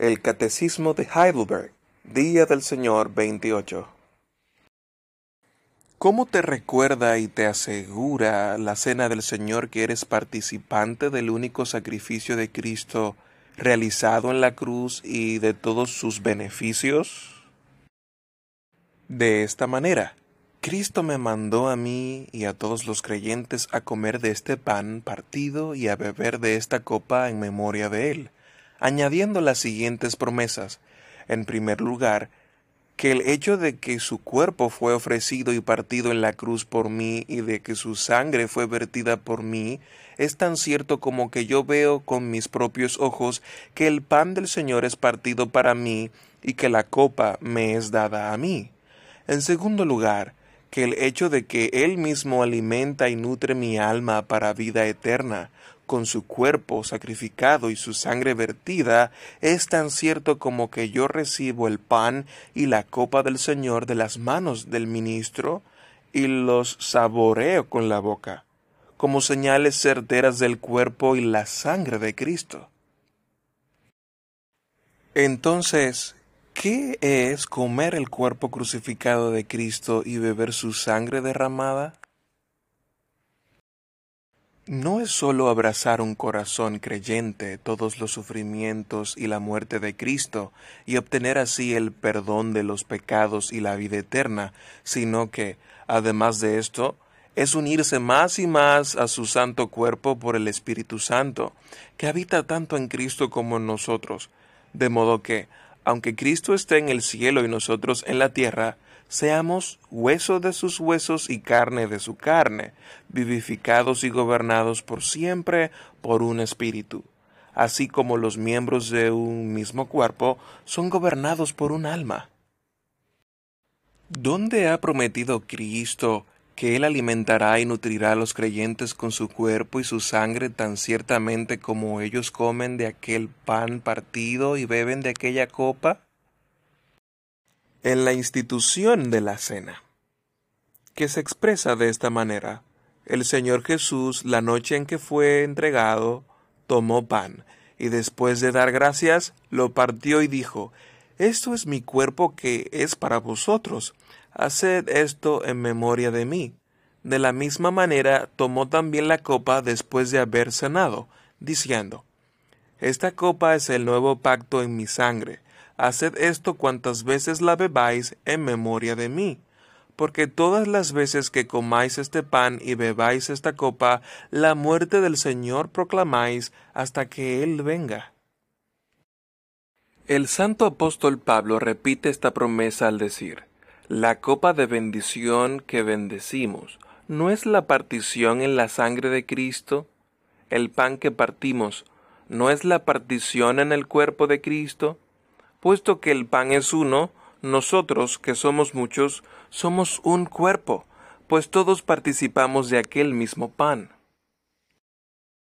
El Catecismo de Heidelberg, Día del Señor 28. ¿Cómo te recuerda y te asegura la Cena del Señor que eres participante del único sacrificio de Cristo realizado en la cruz y de todos sus beneficios? De esta manera, Cristo me mandó a mí y a todos los creyentes a comer de este pan partido y a beber de esta copa en memoria de Él añadiendo las siguientes promesas. En primer lugar, que el hecho de que su cuerpo fue ofrecido y partido en la cruz por mí y de que su sangre fue vertida por mí, es tan cierto como que yo veo con mis propios ojos que el pan del Señor es partido para mí y que la copa me es dada a mí. En segundo lugar, que el hecho de que Él mismo alimenta y nutre mi alma para vida eterna, con su cuerpo sacrificado y su sangre vertida, es tan cierto como que yo recibo el pan y la copa del Señor de las manos del ministro y los saboreo con la boca, como señales certeras del cuerpo y la sangre de Cristo. Entonces, ¿qué es comer el cuerpo crucificado de Cristo y beber su sangre derramada? No es sólo abrazar un corazón creyente todos los sufrimientos y la muerte de Cristo y obtener así el perdón de los pecados y la vida eterna, sino que, además de esto, es unirse más y más a su santo cuerpo por el Espíritu Santo, que habita tanto en Cristo como en nosotros, de modo que, aunque Cristo esté en el cielo y nosotros en la tierra, seamos hueso de sus huesos y carne de su carne, vivificados y gobernados por siempre por un espíritu, así como los miembros de un mismo cuerpo son gobernados por un alma. ¿Dónde ha prometido Cristo que Él alimentará y nutrirá a los creyentes con su cuerpo y su sangre tan ciertamente como ellos comen de aquel pan partido y beben de aquella copa? En la institución de la cena, que se expresa de esta manera. El Señor Jesús, la noche en que fue entregado, tomó pan, y después de dar gracias, lo partió y dijo, Esto es mi cuerpo que es para vosotros, haced esto en memoria de mí. De la misma manera tomó también la copa después de haber cenado, diciendo, Esta copa es el nuevo pacto en mi sangre, Haced esto cuantas veces la bebáis en memoria de mí. Porque todas las veces que comáis este pan y bebáis esta copa, la muerte del Señor proclamáis hasta que Él venga. El santo apóstol Pablo repite esta promesa al decir, La copa de bendición que bendecimos, ¿no es la partición en la sangre de Cristo? El pan que partimos, ¿no es la partición en el cuerpo de Cristo? Puesto que el pan es uno, nosotros, que somos muchos, somos un cuerpo, pues todos participamos de aquel mismo pan.